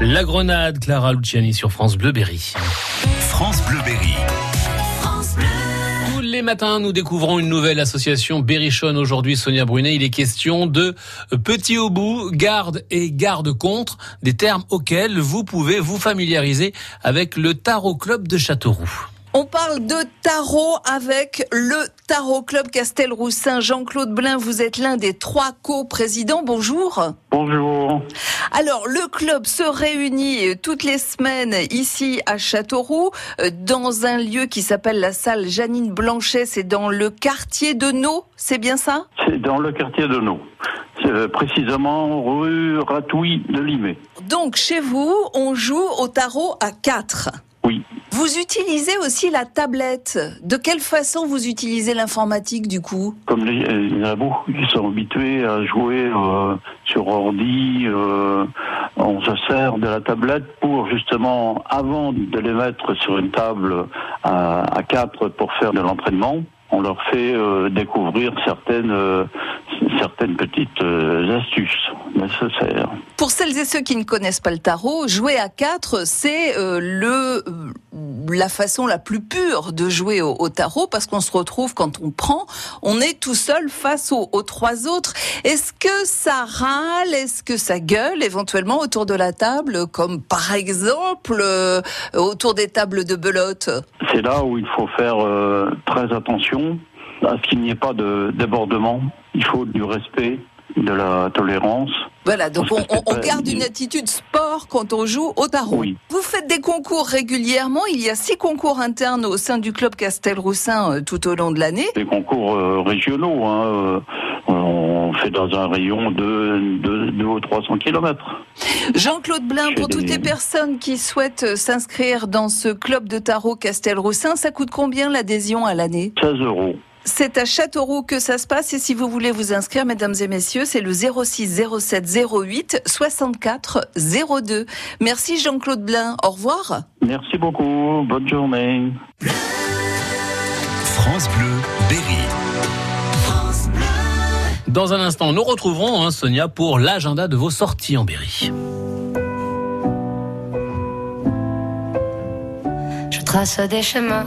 La Grenade, Clara Luciani sur France Bleu Berry. France Bleu Berry. Tous les matins, nous découvrons une nouvelle association Berrichonne. Aujourd'hui, Sonia Brunet, il est question de petit au bout, garde et garde contre, des termes auxquels vous pouvez vous familiariser avec le Tarot Club de Châteauroux. On parle de tarot avec le Tarot Club Castelroussin. Jean-Claude Blin, vous êtes l'un des trois co-présidents. Bonjour. Bonjour. Alors, le club se réunit euh, toutes les semaines ici à Châteauroux, euh, dans un lieu qui s'appelle la salle Janine Blanchet. C'est dans le quartier de Nau, c'est bien ça? C'est dans le quartier de Nau. Euh, précisément rue Ratouille de Limay. Donc chez vous, on joue au tarot à 4. Vous utilisez aussi la tablette. De quelle façon vous utilisez l'informatique du coup? Comme il y en a beaucoup qui sont habitués à jouer euh, sur ordi, euh, on se sert de la tablette pour justement, avant de les mettre sur une table à, quatre pour faire de l'entraînement, on leur fait euh, découvrir certaines certaines petites euh, astuces nécessaires. Pour celles et ceux qui ne connaissent pas le tarot, jouer à quatre, c'est euh, le euh, la façon la plus pure de jouer au, au tarot parce qu'on se retrouve quand on prend, on est tout seul face aux, aux trois autres. Est-ce que ça râle, est-ce que ça gueule éventuellement autour de la table, comme par exemple euh, autour des tables de belote? C'est là où il faut faire euh, très attention à ce qu'il n'y ait pas de débordement. Il faut du respect, de la tolérance. Voilà, donc on, garde une attitude sport quand on joue au tarot. Oui. Vous faites des concours régulièrement. Il y a six concours internes au sein du club Castelroussin euh, tout au long de l'année. Des concours euh, régionaux. Hein, euh, on fait dans un rayon de 2 ou 300 kilomètres. Jean-Claude Blin, pour toutes les personnes qui souhaitent euh, s'inscrire dans ce club de tarot Castelroussin, ça coûte combien l'adhésion à l'année? 16 euros. C'est à Châteauroux que ça se passe et si vous voulez vous inscrire, mesdames et messieurs, c'est le 06 07 08 64 02. Merci Jean-Claude Blin. Au revoir. Merci beaucoup. Bonne journée. France Bleu Berry. Dans un instant, nous retrouverons hein, Sonia pour l'agenda de vos sorties en Berry. Je trace des chemins